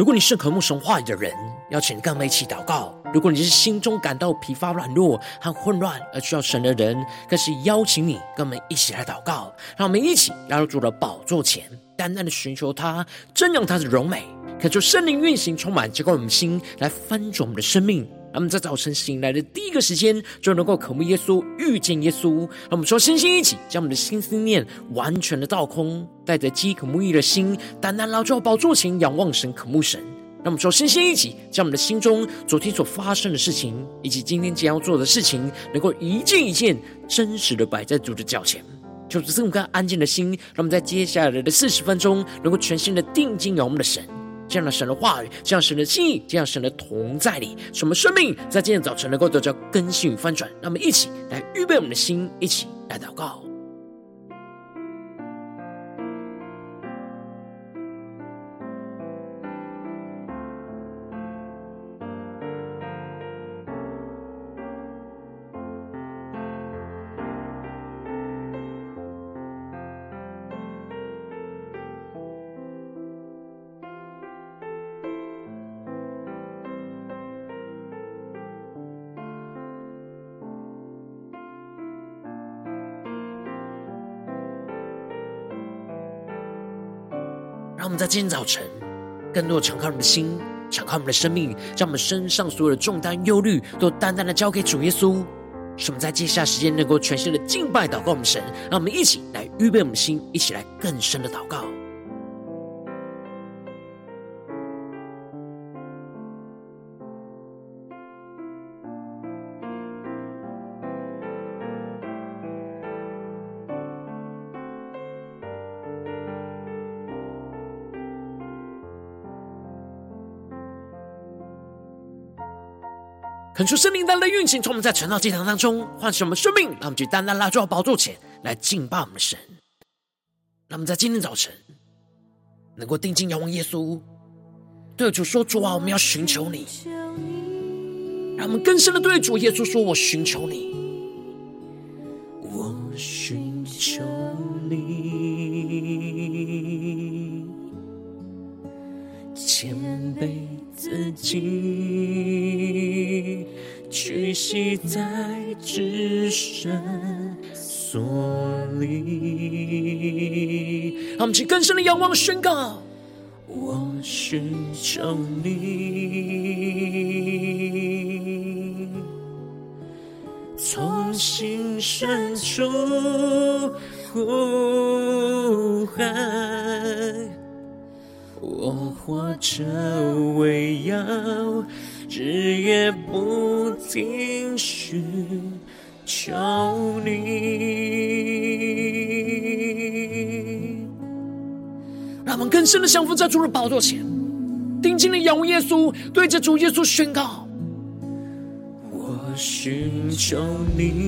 如果你是渴慕神话语的人，邀请跟我们一起祷告；如果你是心中感到疲乏、软弱和混乱而需要神的人，更是邀请你跟我们一起来祷告。让我们一起来到主的宝座前，淡淡的寻求他，珍用他的荣美，恳求圣灵运行，充满浇灌我们心，来翻转我们的生命。那么在早晨醒来的第一个时间，就能够渴慕耶稣、遇见耶稣。让我们说，身心一起，将我们的心思念完全的倒空，带着饥渴慕义的心，单单来到宝座前，仰望神、渴慕神。让我们说，身心一起，将我们的心中昨天所发生的事情，以及今天将要做的事情，能够一件一件真实的摆在主的脚前。就是这么个安静的心，让我们在接下来的四十分钟，能够全心的定睛仰望我们的神。这样的神的话语，这样神的心意，这样神的同在里，使我们生命在今天早晨能够得到更新与翻转。让我们一起来预备我们的心，一起来祷告。我们在今天早晨，更多的敞开我们的心，敞开我们的生命，将我们身上所有的重担、忧虑，都单单的交给主耶稣。使我们在接下来时间能够全新的敬拜、祷告我们神。让我们一起来预备我们的心，一起来更深的祷告。恳求圣灵带来运行，从我们在晨祷祭坛当中唤醒我们生命，让我们去单单来到宝座前来敬拜我们的神。让我们在今天早晨能够定睛仰望耶稣，对主说：“主啊，我们要寻求你。”让我们更深的对主耶稣说：“我寻求你，我寻求你，谦卑自己。”屈膝在至圣所里，让我们去更深的仰望宣告。我寻求你，从心深处呼喊，我活着为要。日夜不停寻求你，让我们更深的降服在主的宝座前，定睛的仰望耶稣，对着主耶稣宣告：我寻求你，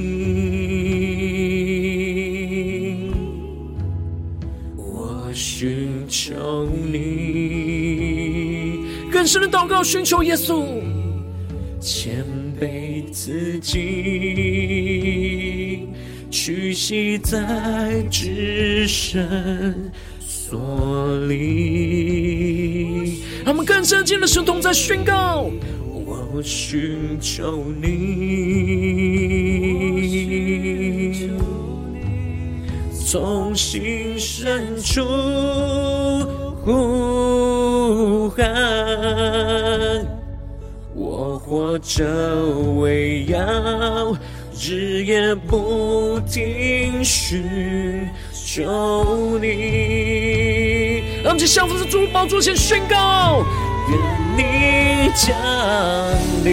我寻求你，更深的祷告，寻求耶稣。谦卑自己，屈膝在至圣所里。让我们更深进的神同在宣告：我寻求你，从心深处呼喊。我活着为要日夜不停寻求你，让我们降服在主宝座前宣告：愿你降临，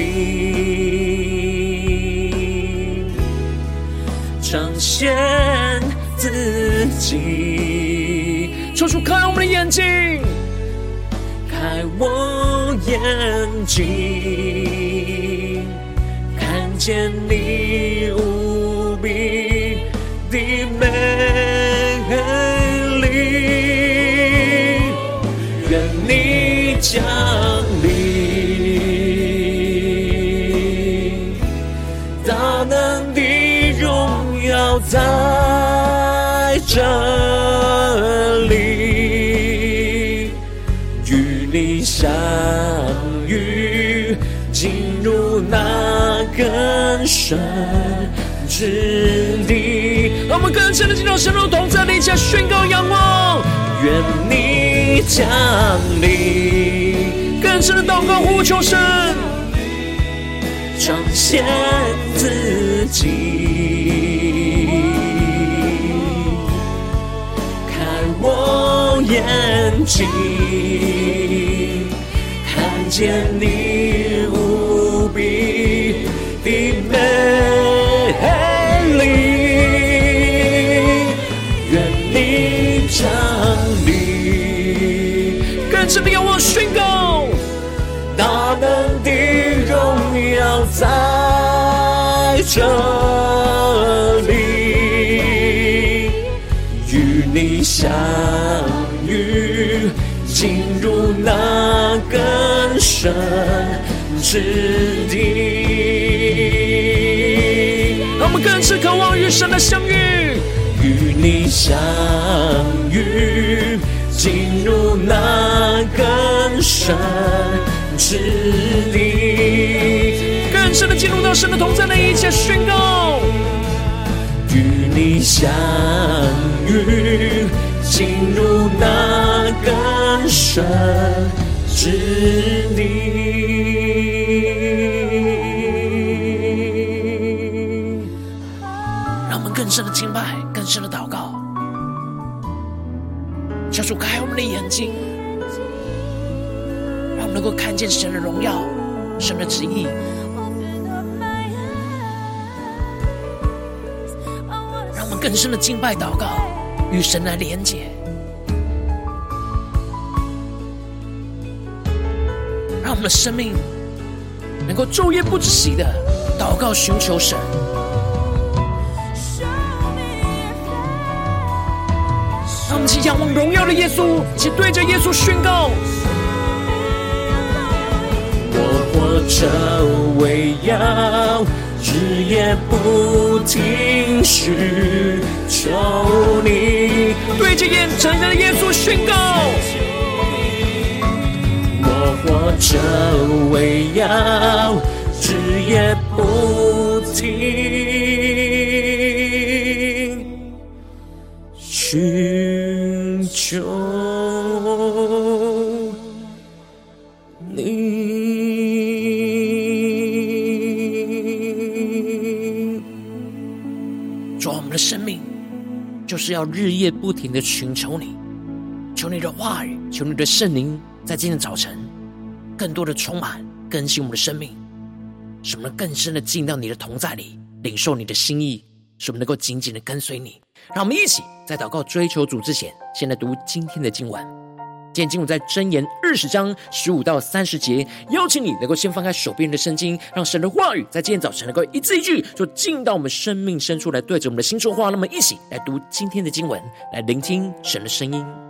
彰显自己，抽出开我们的眼睛，在我眼睛，看见你无比的美丽，愿你降临，大能的荣耀在那更深之地。让我们更深的进入神的同在里，下宣告仰望，愿你降临，更深的祷告呼求神，彰显自己，开我。眼睛，看见你更深之地。让我们更是渴望与神的相遇，与你相遇，进入那更深之地，更深的进入到神的同在的一切宣告，与你相遇，进入那更深之地。让我们更深的敬拜，更深的祷告，求主开我们的眼睛，让我们能够看见神的荣耀，神的旨意，让我们更深的敬拜祷告，与神来连结，们的生命能够昼夜不止息的祷告寻求神。让我们起仰望荣耀的耶稣，且对着耶稣宣告：我活着为要日夜不停寻求你，对着眼前的耶稣宣告：我活着为要日夜不停寻求你。主啊，我们的生命就是要日夜不停的寻求你，求你的话语，求你的圣灵，在今天早晨更多的充满更新我们的生命，使我们更深的进到你的同在里，领受你的心意，使我们能够紧紧的跟随你。让我们一起在祷告追求主之前，先来读今天的经文。今天经文在箴言二十章十五到三十节，邀请你能够先翻开手边的圣经，让神的话语在今天早晨能够一字一句，就进到我们生命深处来，对着我们的心说话。那么，一起来读今天的经文，来聆听神的声音。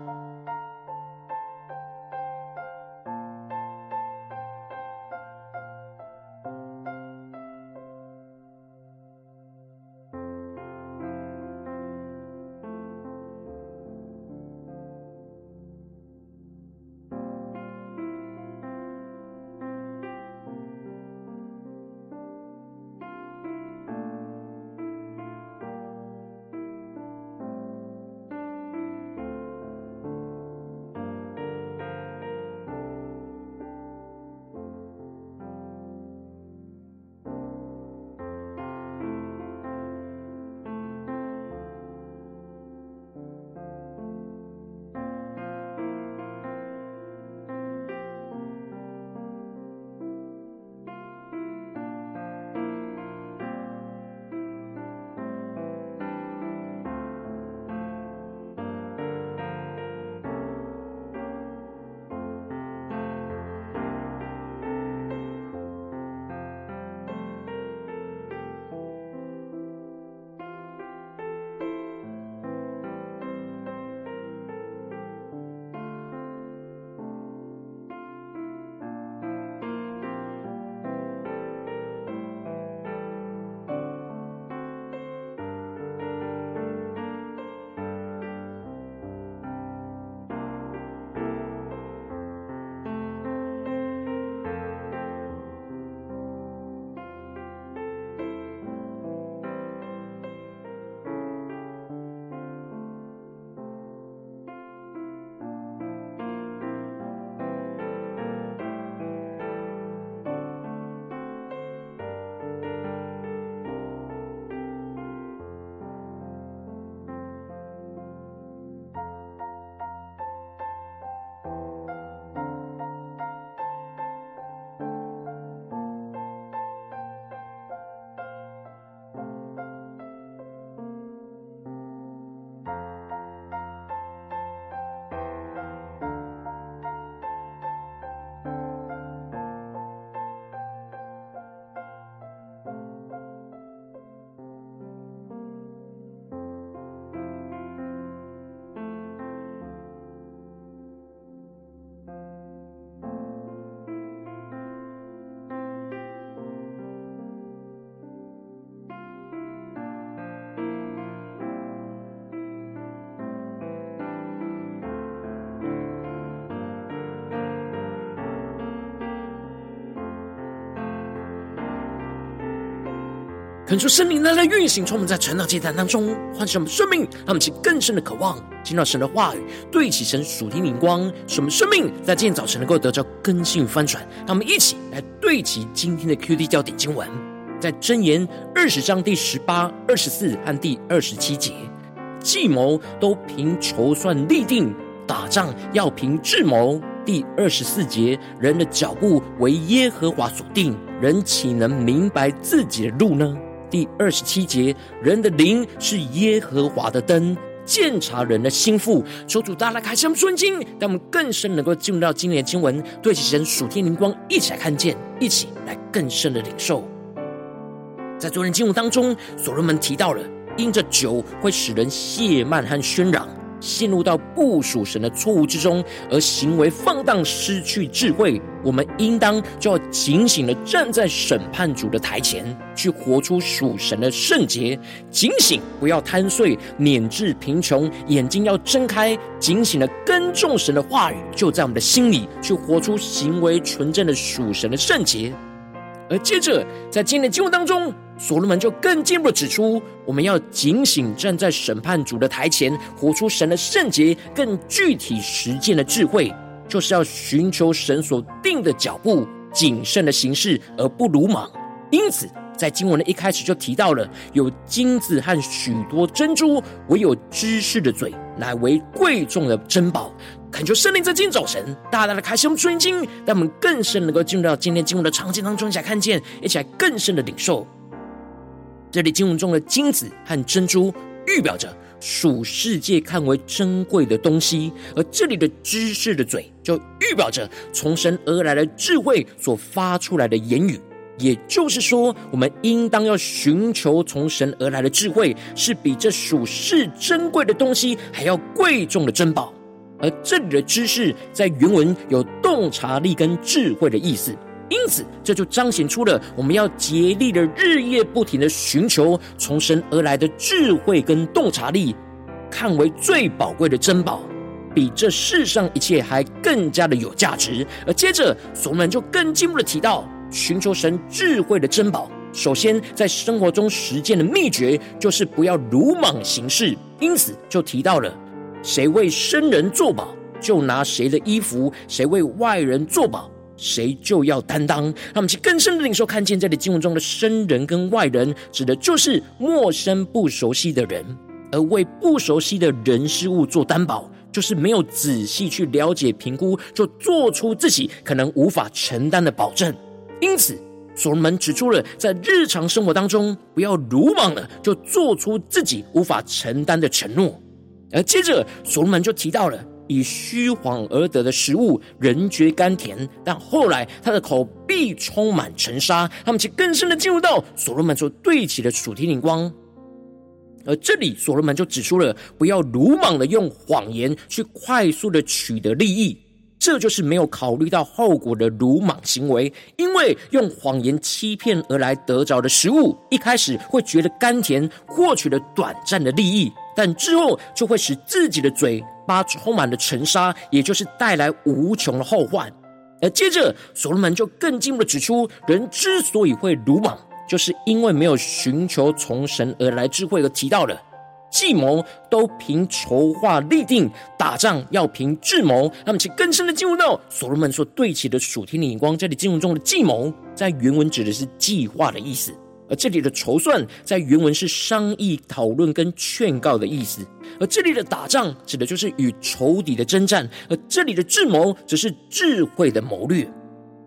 恳求圣灵来来运行，充满在传道祭坛当中，唤醒我们生命，让我们起更深的渴望，听到神的话语，对齐神属天灵光，使我们生命在今天早晨能够得到更新翻转。让我们一起来对齐今天的 QD 焦点经文，在箴言二十章第十八、二十四和第二十七节，计谋都凭筹算立定，打仗要凭智谋。第二十四节，人的脚步为耶和华所定，人岂能明白自己的路呢？第二十七节，人的灵是耶和华的灯，鉴察人的心腹。求主大大开箱顺经，让我们更深能够进入到今年的经文，对齐神属天灵光，一起来看见，一起来更深的领受。在昨天经文当中，所罗门提到了，因着酒会使人泄慢和喧嚷。陷入到不属神的错误之中，而行为放荡，失去智慧。我们应当就要警醒的站在审判主的台前，去活出属神的圣洁。警醒，不要贪睡，免致贫穷。眼睛要睁开，警醒的跟众神的话语，就在我们的心里，去活出行为纯正的属神的圣洁。而接着，在今天的经文当中，所罗门就更进一步指出，我们要警醒，站在审判主的台前，活出神的圣洁，更具体实践的智慧，就是要寻求神所定的脚步，谨慎的行事，而不鲁莽。因此，在经文的一开始就提到了，有金子和许多珍珠，唯有知识的嘴，乃为贵重的珍宝。恳求圣灵在今天早晨大大的开启我们属灵经，让我们更深能够进入到今天经文的场景当中，一起来看见，一起来更深的领受。这里经文中的金子和珍珠，预表着属世界看为珍贵的东西；而这里的知识的嘴，就预表着从神而来的智慧所发出来的言语。也就是说，我们应当要寻求从神而来的智慧，是比这属世珍贵的东西还要贵重的珍宝。而这里的知识在原文有洞察力跟智慧的意思，因此这就彰显出了我们要竭力的日夜不停的寻求从神而来的智慧跟洞察力，看为最宝贵的珍宝，比这世上一切还更加的有价值。而接着，所罗门就更进一步的提到，寻求神智慧的珍宝，首先在生活中实践的秘诀就是不要鲁莽行事，因此就提到了。谁为生人作保，就拿谁的衣服；谁为外人作保，谁就要担当。让我们去更深的领受，看见这里经文中的生人跟外人，指的就是陌生不熟悉的人；而为不熟悉的人事物做担保，就是没有仔细去了解评估，就做出自己可能无法承担的保证。因此，所罗门指出了，在日常生活当中，不要鲁莽了，就做出自己无法承担的承诺。而接着，所罗门就提到了以虚谎而得的食物，人觉甘甜，但后来他的口必充满尘沙。他们却更深的进入到所罗门所对起的主题灵光。而这里，所罗门就指出了不要鲁莽的用谎言去快速的取得利益，这就是没有考虑到后果的鲁莽行为。因为用谎言欺骗而来得着的食物，一开始会觉得甘甜，获取了短暂的利益。但之后就会使自己的嘴巴充满了尘沙，也就是带来无穷的后患。而接着，所罗门就更进一步的指出，人之所以会鲁莽，就是因为没有寻求从神而来智慧，而提到了计谋都凭筹划立定，打仗要凭智谋。那么，请更深的进入到所罗门所对齐的属天的眼光，这里进入中的计谋，在原文指的是计划的意思。而这里的筹算，在原文是商议、讨论跟劝告的意思；而这里的打仗，指的就是与仇敌的征战；而这里的智谋，则是智慧的谋略。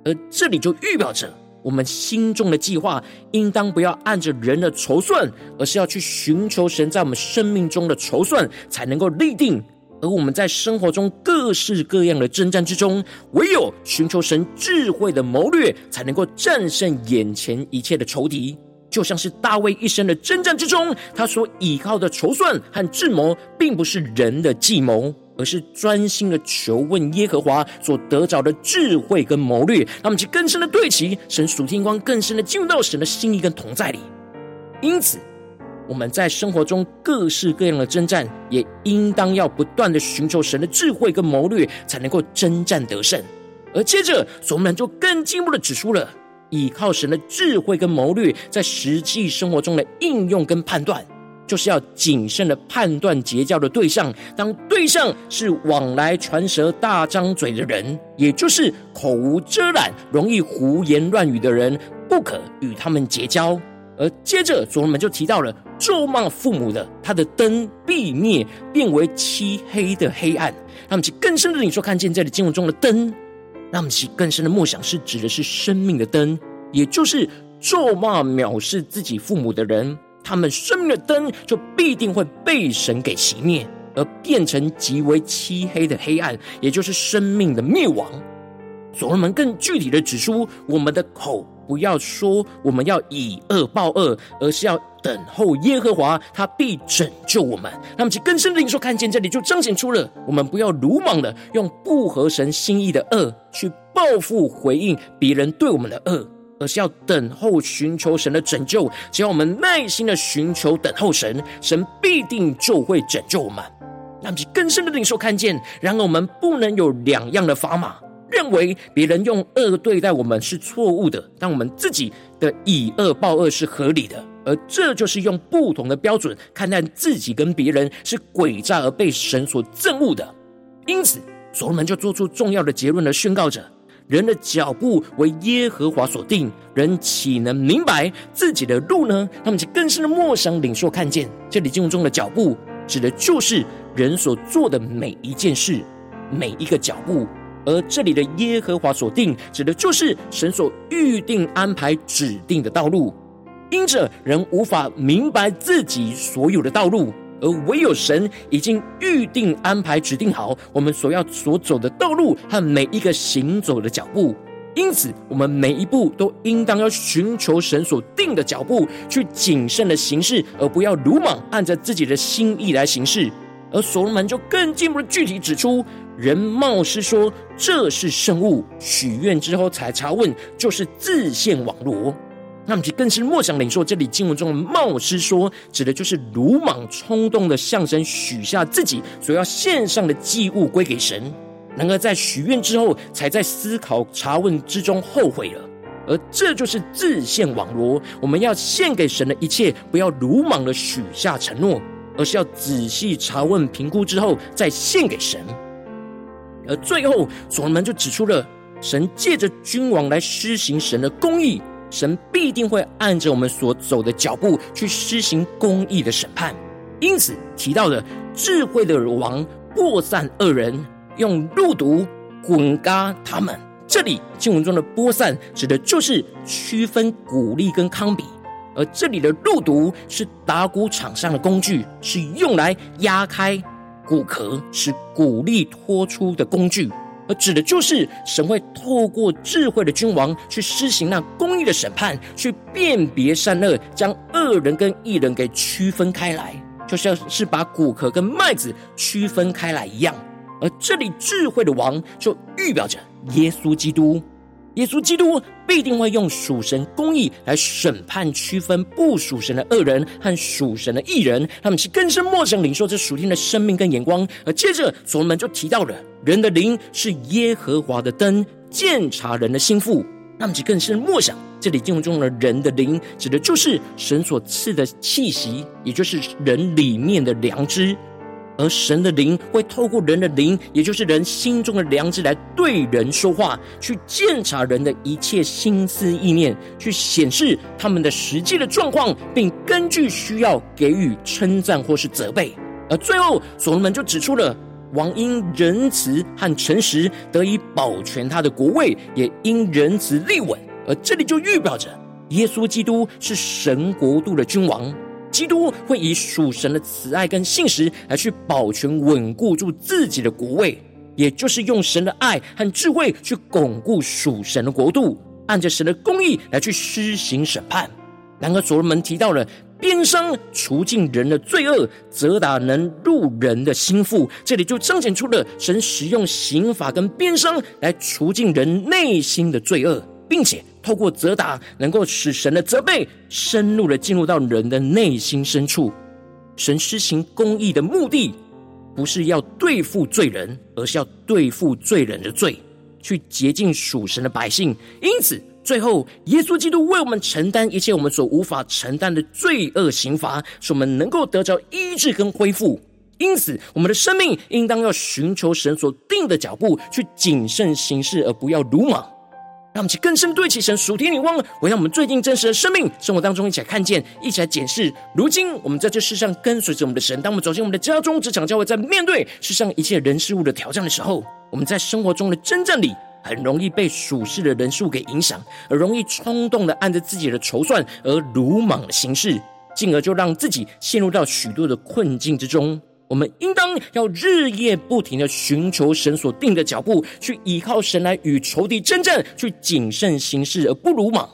而这里就预表着，我们心中的计划，应当不要按着人的筹算，而是要去寻求神在我们生命中的筹算，才能够立定。而我们在生活中各式各样的征战之中，唯有寻求神智慧的谋略，才能够战胜眼前一切的仇敌。就像是大卫一生的征战之中，他所倚靠的筹算和智谋，并不是人的计谋，而是专心的求问耶和华所得着的智慧跟谋略。让我们去更深的对齐神属天光，更深的进入到神的心意跟同在里。因此，我们在生活中各式各样的征战，也应当要不断的寻求神的智慧跟谋略，才能够征战得胜。而接着，所罗门就更进一步的指出了。倚靠神的智慧跟谋略，在实际生活中的应用跟判断，就是要谨慎的判断结交的对象。当对象是往来传舌、大张嘴的人，也就是口无遮拦、容易胡言乱语的人，不可与他们结交。而接着，所罗门就提到了咒骂父母的，他的灯必灭，变为漆黑的黑暗。那么，其更深的领受看见这里经文中的灯，那么其更深的梦想是指的是生命的灯，也就是咒骂藐视自己父母的人，他们生命的灯就必定会被神给熄灭，而变成极为漆黑的黑暗，也就是生命的灭亡。所罗门更具体的指出，我们的口。不要说我们要以恶报恶，而是要等候耶和华，他必拯救我们。那么，其更深的领受看见这里，就彰显出了我们不要鲁莽的用不合神心意的恶去报复回应别人对我们的恶，而是要等候寻求神的拯救。只要我们耐心的寻求等候神，神必定就会拯救我们。那么，其更深的领受看见，然而我们不能有两样的砝码。认为别人用恶对待我们是错误的，但我们自己的以恶报恶是合理的，而这就是用不同的标准看待自己跟别人是诡诈而被神所憎恶的。因此，所罗门就做出重要的结论的宣告者：人的脚步为耶和华所定，人岂能明白自己的路呢？他们，就更深的默想领受看见，这里经文中的脚步，指的就是人所做的每一件事，每一个脚步。而这里的耶和华所定，指的就是神所预定安排指定的道路。因着人无法明白自己所有的道路，而唯有神已经预定安排指定好我们所要所走的道路和每一个行走的脚步。因此，我们每一步都应当要寻求神所定的脚步，去谨慎的行事，而不要鲁莽按着自己的心意来行事。而所罗门就更进一步的具体指出。人冒失说这是圣物，许愿之后才查问，就是自陷网罗。那么，就更是莫想领受这里经文中的冒失说，指的就是鲁莽冲动的向神许下自己所要献上的祭物归给神，然而在许愿之后，才在思考查问之中后悔了，而这就是自陷网罗。我们要献给神的一切，不要鲁莽的许下承诺，而是要仔细查问评估之后再献给神。而最后，所罗门就指出了，神借着君王来施行神的公义，神必定会按着我们所走的脚步去施行公义的审判。因此提到的智慧的王播散恶人，用路毒滚轧他们。这里经文中的播散，指的就是区分谷粒跟糠秕，而这里的路毒是打谷场上的工具，是用来压开。骨壳是谷粒脱出的工具，而指的就是神会透过智慧的君王去施行那公义的审判，去辨别善恶，将恶人跟义人给区分开来，就像是把骨壳跟麦子区分开来一样。而这里智慧的王就预表着耶稣基督。耶稣基督必定会用属神公义来审判、区分不属神的恶人和属神的义人，他们是更深默想领受这属天的生命跟眼光。而接着，所罗门就提到了人的灵是耶和华的灯，鉴察人的心腹。那么，就更深默想，这里经文中的人的灵，指的就是神所赐的气息，也就是人里面的良知。而神的灵会透过人的灵，也就是人心中的良知，来对人说话，去鉴察人的一切心思意念，去显示他们的实际的状况，并根据需要给予称赞或是责备。而最后，所罗门就指出了王因仁慈和诚实得以保全他的国位，也因仁慈立稳。而这里就预表着耶稣基督是神国度的君王。基督会以属神的慈爱跟信实来去保全、稳固住自己的国位，也就是用神的爱和智慧去巩固属神的国度，按着神的公义来去施行审判。然而，所罗门提到了鞭伤除尽人的罪恶，责打能入人的心腹，这里就彰显出了神使用刑罚跟鞭伤来除尽人内心的罪恶。并且透过责打，能够使神的责备深入的进入到人的内心深处。神施行公义的目的，不是要对付罪人，而是要对付罪人的罪。去洁净属神的百姓。因此，最后耶稣基督为我们承担一切我们所无法承担的罪恶刑罚，使我们能够得着医治跟恢复。因此，我们的生命应当要寻求神所定的脚步，去谨慎行事，而不要鲁莽。让我们去更深对齐神属天灵光，回到我们最近真实的生命生活当中，一起来看见，一起来检视。如今我们在这世上跟随着我们的神，当我们走进我们的家中、职场、教会，在面对世上一切人事物的挑战的时候，我们在生活中的征战里，很容易被属世的人数给影响，而容易冲动的按着自己的筹算而鲁莽的行事，进而就让自己陷入到许多的困境之中。我们应当要日夜不停的寻求神所定的脚步，去依靠神来与仇敌争战，去谨慎行事而不鲁莽。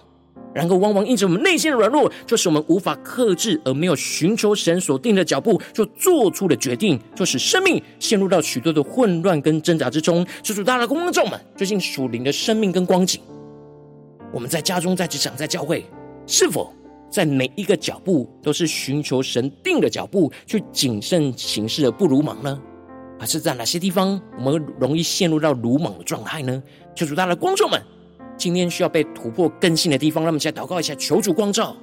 然而，往往因着我们内心的软弱，就是我们无法克制，而没有寻求神所定的脚步，就做出了决定，就使生命陷入到许多的混乱跟挣扎之中。求主，大家的观众们，最近属灵的生命跟光景，我们在家中、在职场、在教会，是否？在每一个脚步都是寻求神定的脚步，去谨慎行事而不鲁莽呢？还是在哪些地方我们容易陷入到鲁莽的状态呢？求主，大的光照们，今天需要被突破更新的地方，让我们先祷告一下，求主光照。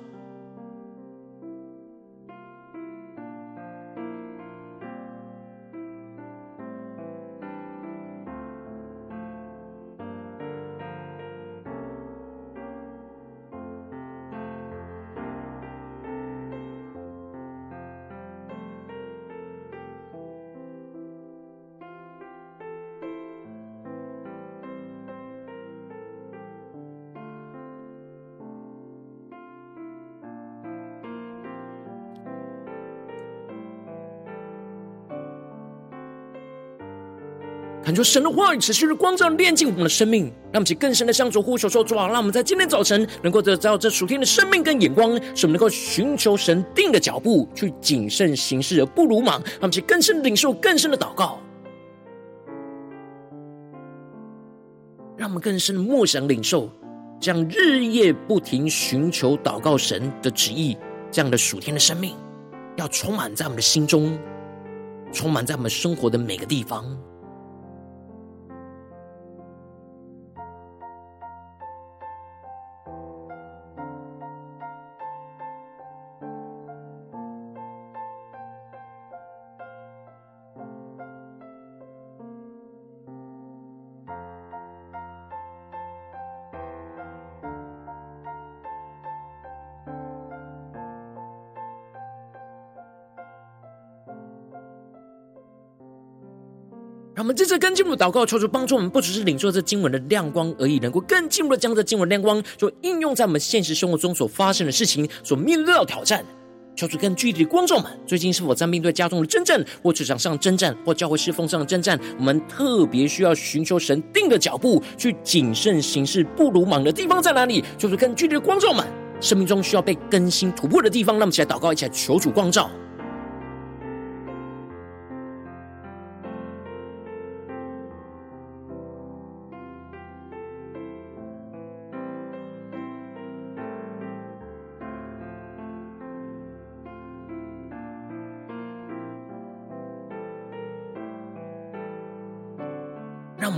恳求神的话语持续的光照炼净我们的生命，让我们去更深的向主呼求说：主啊，让我们在今天早晨能够得到这属天的生命跟眼光，使我们能够寻求神定的脚步，去谨慎行事而不鲁莽。让我们去更深的领受更深的祷告，让我们更深的默想领受，这样日夜不停寻求祷告神的旨意，这样的属天的生命要充满在我们的心中，充满在我们生活的每个地方。让我们这次更进一步祷告，求主帮助我们，不只是领受这经文的亮光而已，能够更进一步的将这经文亮光，就应用在我们现实生活中所发生的事情，所面对到挑战。求主更具体的光照们，最近是否在面对家中的征战，或职场上征战，或教会侍奉上的征战？我们特别需要寻求神定的脚步，去谨慎行事，不鲁莽的地方在哪里？求主更具体的光照们，生命中需要被更新突破的地方，让我们起来祷告，一起来求主光照。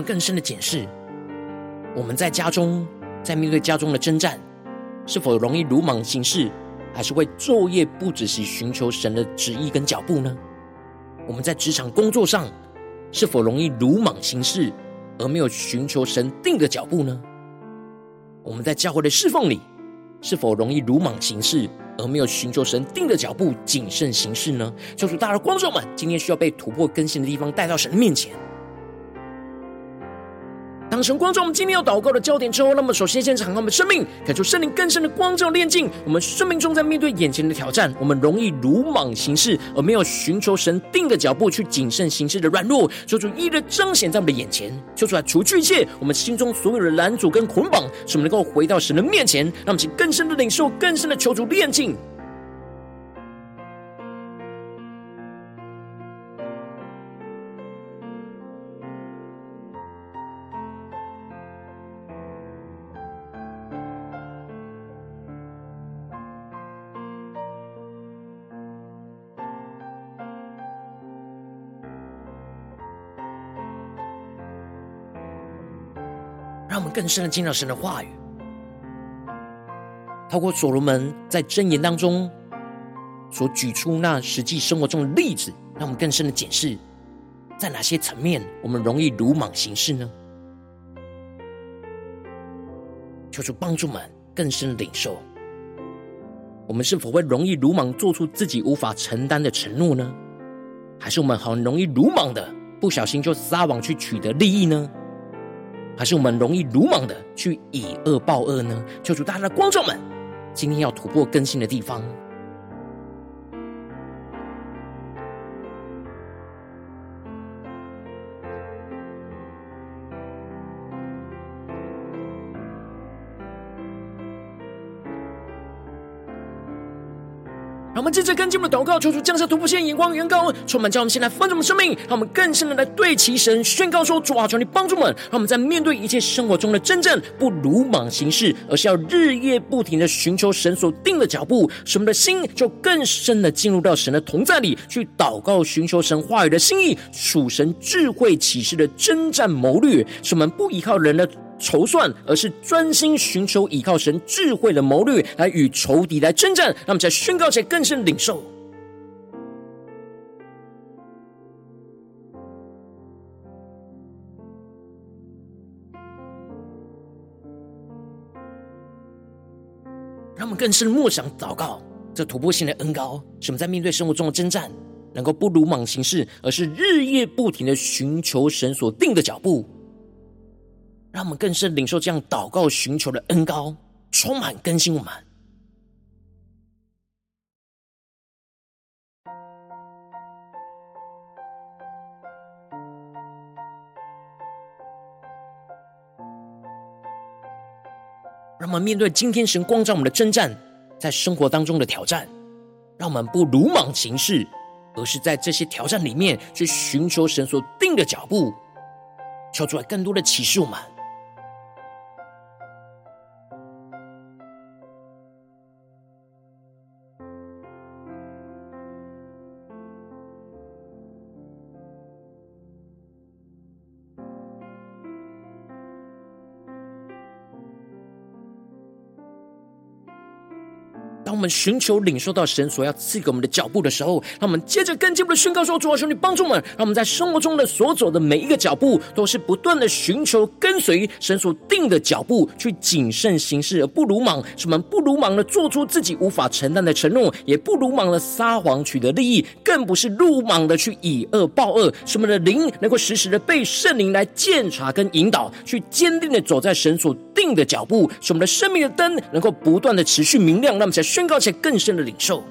更深的检视，我们在家中，在面对家中的征战，是否容易鲁莽行事，还是会昼夜不止息寻求神的旨意跟脚步呢？我们在职场工作上，是否容易鲁莽行事，而没有寻求神定的脚步呢？我们在教会的侍奉里，是否容易鲁莽行事，而没有寻求神定的脚步，谨慎行事呢？求主大的观众们，今天需要被突破更新的地方，带到神的面前。当神光照我们今天要祷告的焦点之后，那么首先先敞开我们的生命，感受圣灵更深的光照炼净我们生命中，在面对眼前的挑战，我们容易鲁莽行事，而没有寻求神定的脚步去谨慎行事的软弱，求主一一彰显在我们的眼前，求主来除去一切我们心中所有的拦阻跟捆绑，使我们能够回到神的面前，让我们更深的领受，更深的求主炼净。更深的进入神的话语。透过所罗门在箴言当中所举出那实际生活中的例子，让我们更深的检视，在哪些层面我们容易鲁莽行事呢？求主帮助们更深的领受，我们是否会容易鲁莽做出自己无法承担的承诺呢？还是我们很容易鲁莽的不小心就撒网去取得利益呢？还是我们容易鲁莽的去以恶报恶呢？求主大家的观众们，今天要突破更新的地方。让我们接着跟进我们的祷告，求主降下突破线，眼光远高，充满叫我们先来丰盛的生命，让我们更深的来对齐神，宣告说：主啊，求你帮助我们，让我们在面对一切生活中的真正，不鲁莽行事，而是要日夜不停的寻求神所定的脚步，使我们的心就更深的进入到神的同在里，去祷告，寻求神话语的心意，属神智慧启示的征战谋略，使我们不依靠人的。筹算，而是专心寻求倚靠神智慧的谋略，来与仇敌来征战。让我们在宣告前更深领受，让我们更深默想祷告，这突破性的恩膏，使我们在面对生活中的征战，能够不鲁莽行事，而是日夜不停的寻求神所定的脚步。让我们更深领受这样祷告寻求的恩膏，充满更新我们。让我们面对今天神光照我们的征战，在生活当中的挑战，让我们不鲁莽行事，而是在这些挑战里面去寻求神所定的脚步，求出来更多的启示我们。我们寻求领受到神所要赐给我们的脚步的时候，让我们接着跟进我们的宣告说：“主啊，求你帮助我们，让我们在生活中的所走的每一个脚步，都是不断的寻求跟随神所定的脚步，去谨慎行事，而不鲁莽。使我们不鲁莽的做出自己无法承担的承诺，也不鲁莽的撒谎取得利益，更不是鲁莽的去以恶报恶。使我们的灵能够时时的被圣灵来鉴察跟引导，去坚定的走在神所定的脚步。使我们的生命的灯能够不断的持续明亮。让我们才宣。告而且更深的领受，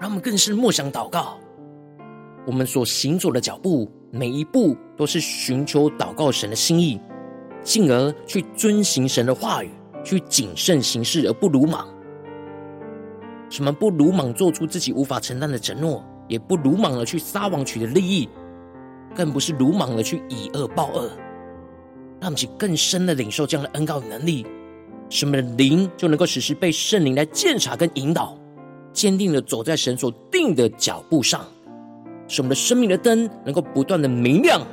他们更是默想祷告。我们所行走的脚步，每一步都是寻求祷告神的心意，进而去遵行神的话语。去谨慎行事而不鲁莽，什么不鲁莽做出自己无法承担的承诺，也不鲁莽的去撒网取得利益，更不是鲁莽的去以恶报恶。让我们更深的领受这样的恩膏与能力，使我们的灵就能够时时被圣灵来鉴察跟引导，坚定的走在神所定的脚步上，使我们的生命的灯能够不断的明亮。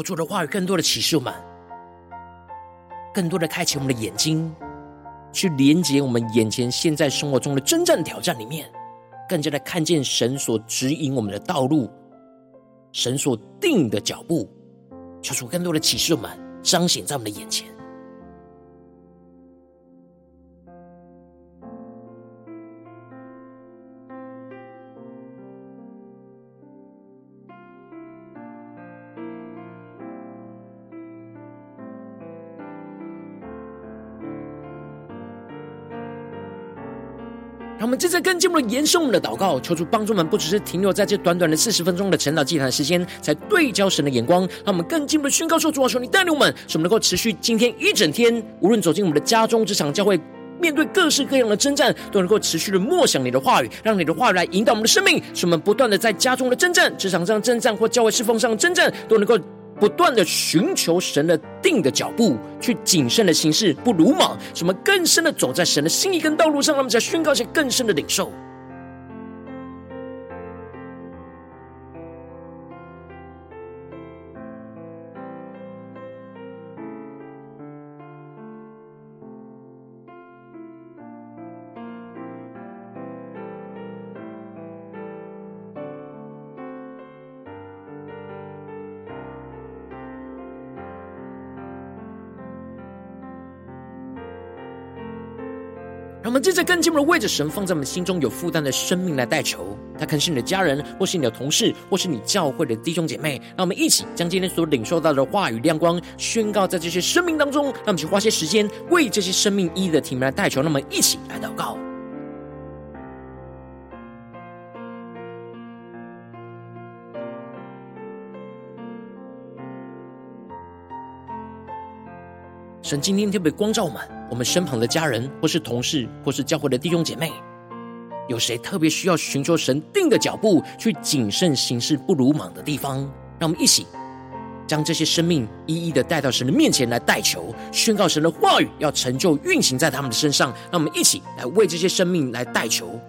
求主的话语更多的启示我们，更多的开启我们的眼睛，去连接我们眼前现在生活中的真正挑战里面，更加的看见神所指引我们的道路，神所定的脚步。求主更多的启示我们，彰显在我们的眼前。让我们正在更进一步的延伸我们的祷告，求主帮助我们，不只是停留在这短短的四十分钟的晨祷祭坛时间，才对焦神的眼光。让我们更进一步的宣告说：主啊，求你带领我们，使我们能够持续今天一整天，无论走进我们的家中、职场、教会，面对各式各样的征战，都能够持续的默想你的话语，让你的话语来引导我们的生命，使我们不断的在家中的征战、职场上征战或教会侍奉上征战，都能够。不断的寻求神的定的脚步，去谨慎的行事，不鲁莽，什么更深的走在神的心意跟道路上，让我们在宣告一些更深的领受。们接着更进一步的为着神放在我们心中有负担的生命来代求，他可能是你的家人，或是你的同事，或是你教会的弟兄姐妹。让我们一起将今天所领受到的话语亮光宣告在这些生命当中。让我们去花些时间为这些生命一的提名来代求。让我们一起来祷告。神今天特别光照我们，我们身旁的家人，或是同事，或是教会的弟兄姐妹，有谁特别需要寻求神定的脚步，去谨慎行事、不鲁莽的地方？让我们一起将这些生命一一的带到神的面前来代求，宣告神的话语要成就运行在他们的身上。让我们一起来为这些生命来代求。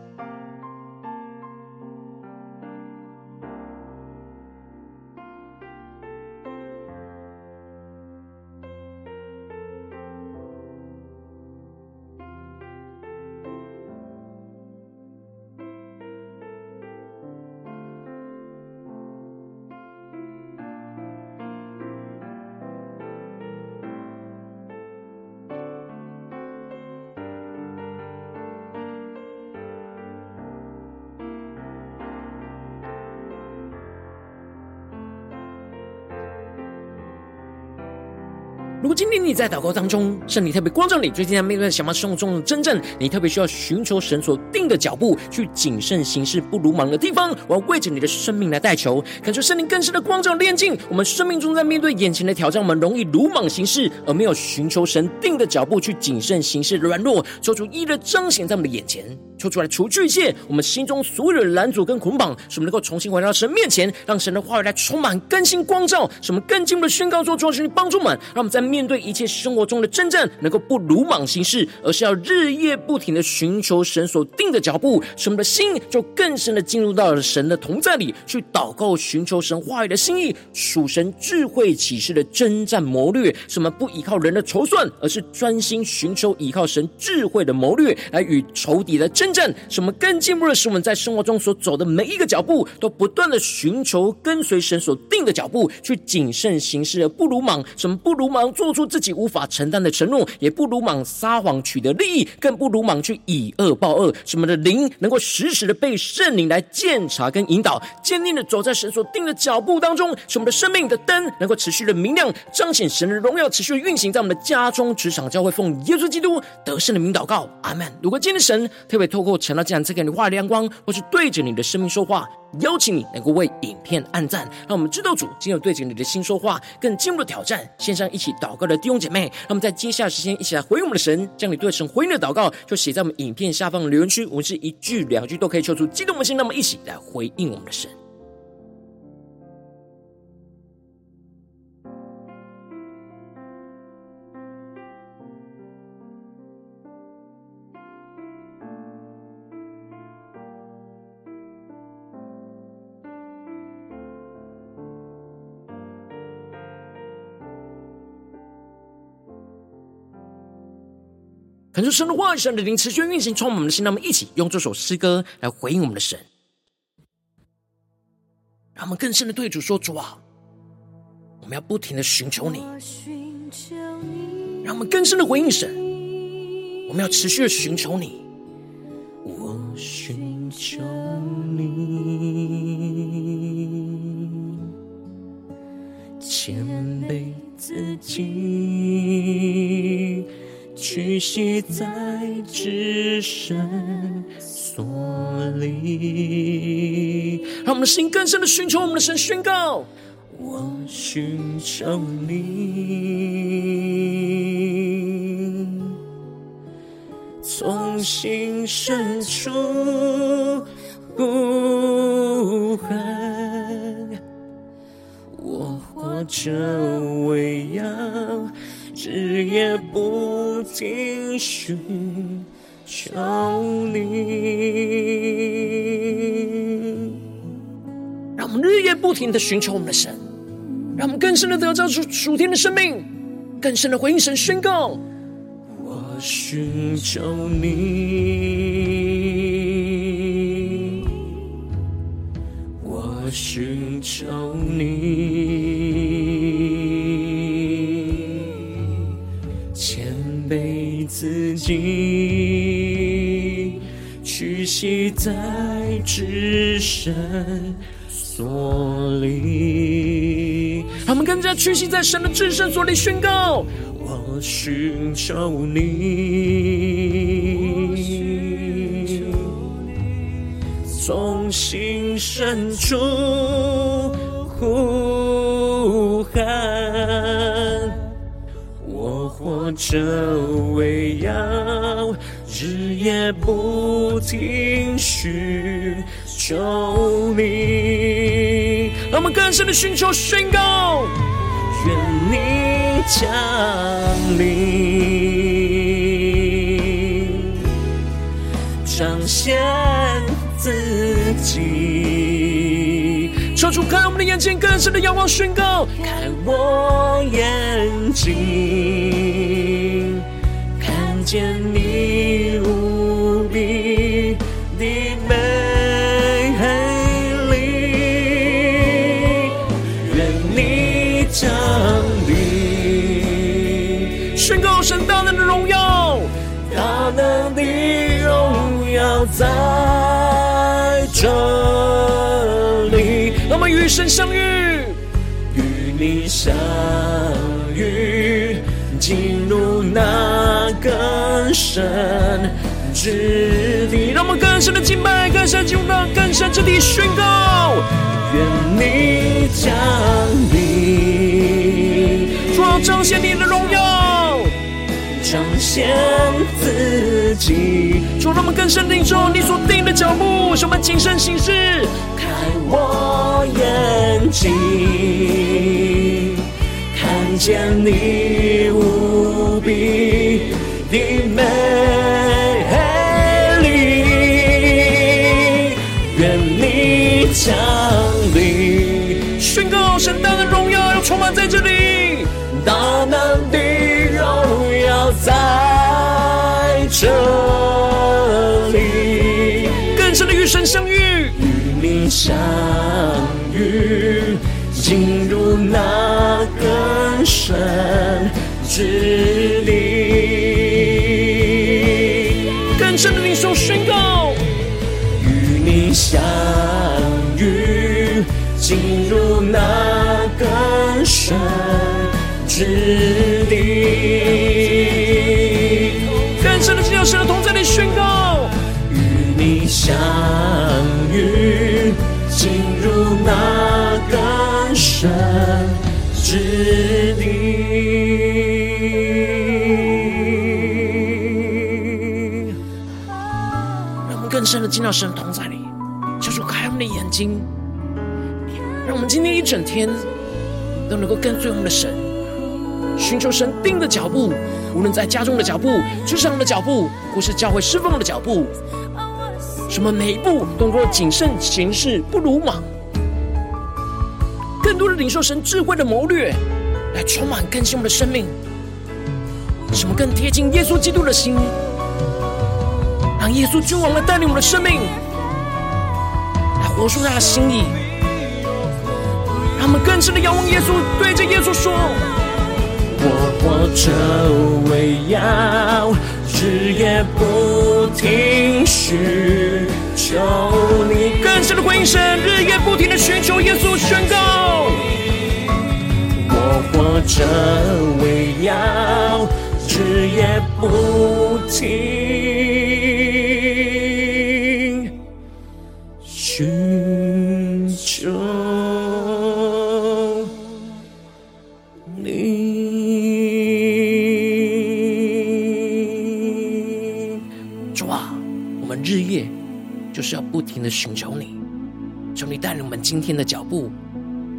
在祷告当中，圣灵特别光照你，最近在面对想法生活中的真正，你特别需要寻求神所定的脚步，去谨慎行事、不鲁莽的地方，我要为着你的生命来代求，感受圣灵更深的光照、炼净。我们生命中在面对眼前的挑战，我们容易鲁莽行事，而没有寻求神定的脚步去谨慎行事软弱，做出一的彰显在我们的眼前。求出来，除去一切我们心中所有的拦阻跟捆绑，使我们能够重新回到神面前，让神的话语来充满更新光照，使我们更进一步的宣告说：主啊，求你帮助我们，让我们在面对一切生活中的征战，能够不鲁莽行事，而是要日夜不停的寻求神所定的脚步，使我们的心就更深的进入到了神的同在里，去祷告寻求神话语的心意，属神智慧启示的征战谋略，使我们不依靠人的筹算，而是专心寻求依靠神智慧的谋略，来与仇敌的争。正，使我们更进步的是，我们在生活中所走的每一个脚步，都不断的寻求跟随神所定的脚步，去谨慎行事，而不鲁莽。什么不鲁莽？做出自己无法承担的承诺，也不鲁莽撒谎取得利益，更不鲁莽去以恶报恶。什么的灵能够时时的被圣灵来鉴察跟引导，坚定的走在神所定的脚步当中。使我们的生命的灯能够持续的明亮，彰显神的荣耀，持续的运行在我们的家中、职场、教会，奉耶稣基督得胜的名祷告，阿门。如果今天神特别透过晨祷祭坛赐给你画亮光，或是对着你的生命说话，邀请你能够为影片按赞，让我们知道主今日对着你的心说话，更进一步的挑战。线上一起祷告的弟兄姐妹，那么在接下来时间一起来回应我们的神，将你对神回应的祷告就写在我们影片下方的留言区，我们是一句两句都可以求出激动的心，那么一起来回应我们的神。恳求神的话语、神的灵持续运行，充满我们的心。让我们一起用这首诗歌来回应我们的神，让我们更深的对主说：“主啊，我们要不停的寻求你。”让我们更深的回应神，我们要持续的寻求你。我寻求你，谦卑自己。屈膝在至圣所立。让我们的心更深的寻求我们的神，宣告：我寻求你，从心深处呼喊，我活着为要。日夜不停寻求你，让我们日夜不停的寻求我们的神，让我们更深的得着属属天的生命，更深的回应神宣告。我寻求你，我寻求你。屈膝在至圣所里，他们更加屈膝在神的至圣所里宣告：我寻求你，从心深处呼喊。我活着为要日夜不停寻求你，让我们更深的寻求宣告，愿你降临，彰显自己，求主开我们的眼睛，更深的仰望宣告，开我眼睛。看见宣告神大能的荣耀，大能的荣耀在这里。让我们与神相遇，与你相遇，进入那更深之地，让我们更深的敬拜，更深进入到更深之地，宣告：愿你降临，主要彰显你的荣耀，彰显自己。主，让我们更深领受你所定的脚步，使我们谨慎行事。开我眼睛。看见你无比的美丽，愿你降临，宣告神大的荣耀要充满在这里，相遇。进入那更深之地，更深的领受宣告，与你相遇，进入那更深之地，更深的进入神的同在里宣告，与你相，那更深之地。让我们更深的进到神的同在里，求主开我们的眼睛，让我们今天一整天都能够跟随我们的神，寻求神定的脚步，无论在家中的脚步、职场的脚步，或是教会侍奉的脚步。什么每一步都能够谨慎行事，不鲁莽。更多的领受神智慧的谋略，来充满更新我们的生命。什么更贴近耶稣基督的心，让耶稣君王来带领我们的生命，来活出他的心意。让我们更深的仰望耶稣，对着耶稣说：我活着为要日夜不停息求你，更深的回应神，日夜不停的寻求耶稣，宣告：我活着为要日夜不停。寻求你，求你带领我们今天的脚步，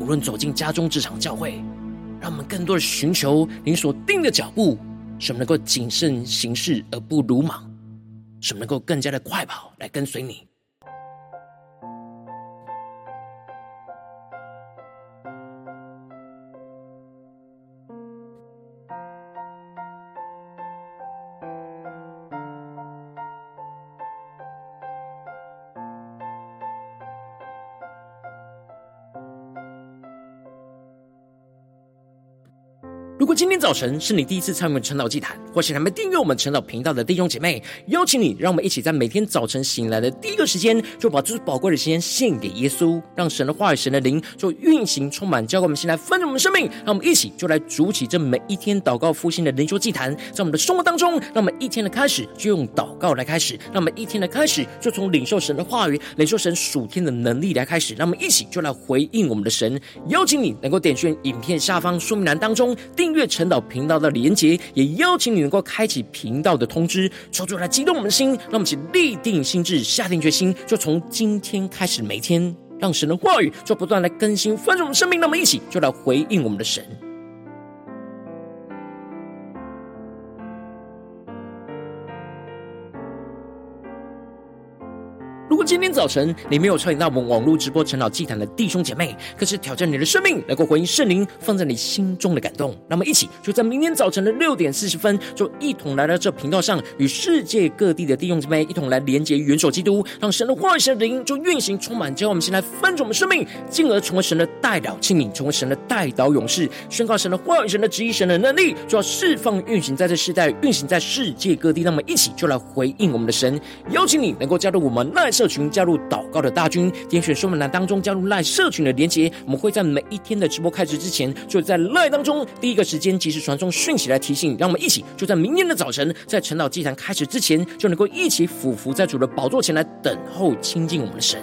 无论走进家中、职场、教会，让我们更多的寻求你所定的脚步，使我们能够谨慎行事而不鲁莽，使我们能够更加的快跑来跟随你。今天早晨是你第一次参与我们晨祷祭坛，或是还没订阅我们晨祷频道的弟兄姐妹，邀请你，让我们一起在每天早晨醒来的第一个时间，就把这宝贵的时间献给耶稣，让神的话语、神的灵就运行充满，交给我们，先来分盛我们生命。让我们一起就来主起这每一天祷告复兴的灵修祭坛，在我们的生活当中，让我们一天的开始就用祷告来开始，让我们一天的开始就从领受神的话语、领受神属天的能力来开始，让我们一起就来回应我们的神。邀请你能够点选影片下方说明栏当中订阅在陈导频道的连结，也邀请你能够开启频道的通知，求主来激动我们的心，让我们一起立定心智，下定决心，就从今天开始，每天让神的话语就不断来更新丰盛我们生命，那么一起就来回应我们的神。今天早晨你没有参与到我们网络直播陈老祭坛的弟兄姐妹，可是挑战你的生命，能够回应圣灵放在你心中的感动。那么，一起就在明天早晨的六点四十分，就一同来到这频道上，与世界各地的弟兄姐妹一同来连接元首基督，让神的话语、神灵就运行充满，叫我们先来翻转我们生命，进而成为神的代祷器皿，成为神的代祷勇士，宣告神的话语、神的旨意、神的能力，就要释放运行在这世代，运行在世界各地。那么，一起就来回应我们的神，邀请你能够加入我们赖社群，加入祷告的大军，点选说明栏当中加入赖社群的连结。我们会在每一天的直播开始之前，就在赖当中第一个时间及时传送讯息来提醒。让我们一起就在明天的早晨，在晨祷祭坛开始之前，就能够一起俯伏在主的宝座前来等候亲近我们的神。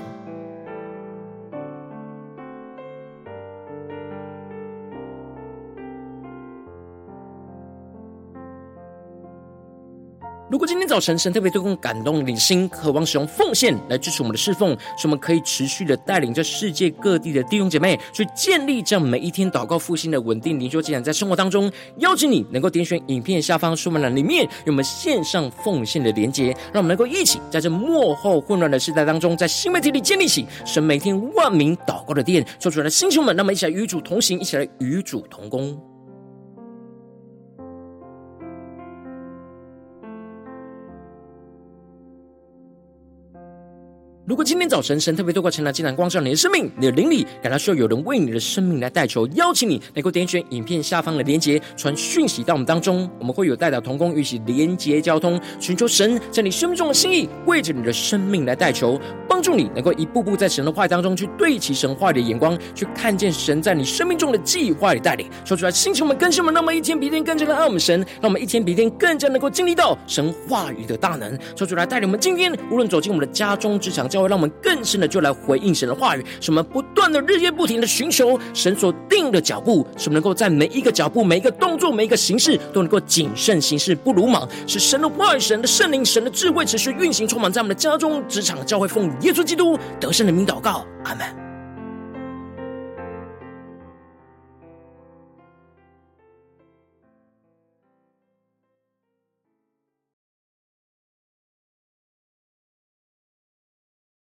如果今天早晨神特别对我们感动你的心，渴望使用奉献来支持我们的侍奉，使我们可以持续的带领着世界各地的弟兄姐妹去建立这样每一天祷告复兴的稳定灵修进展，在生活当中，邀请你能够点选影片下方说明栏里面有我们线上奉献的连结，让我们能够一起在这幕后混乱的时代当中，在新媒体里建立起神每天万名祷告的殿，说出来的弟兄们，那么一起来与主同行，一起来与主同工。如果今天早晨神特别透过晨祷祭坛光照你的生命，你的灵里感到需要有人为你的生命来代求，邀请你能够点选影片下方的连结，传讯息到我们当中，我们会有代表同工与其连结交通，寻求神在你生命中的心意，为着你的生命来代求，帮助你能够一步步在神的话语当中去对齐神话语的眼光，去看见神在你生命中的计划与带领，说出来，星球们更新们，那么一天比一天更加的爱我们神，让我们一天比一天更加能够经历到神话语的大能，说出来带领我们今天无论走进我们的家中职场会，让我们更深的就来回应神的话语，使我们不断的日夜不停的寻求神所定的脚步，使我们能够在每一个脚步、每一个动作、每一个形式都能够谨慎行事，不鲁莽，使神的话语、神的圣灵、神的智慧持续运行，充满在我们的家中、职场、教会，奉耶稣基督得胜的名祷告，阿门。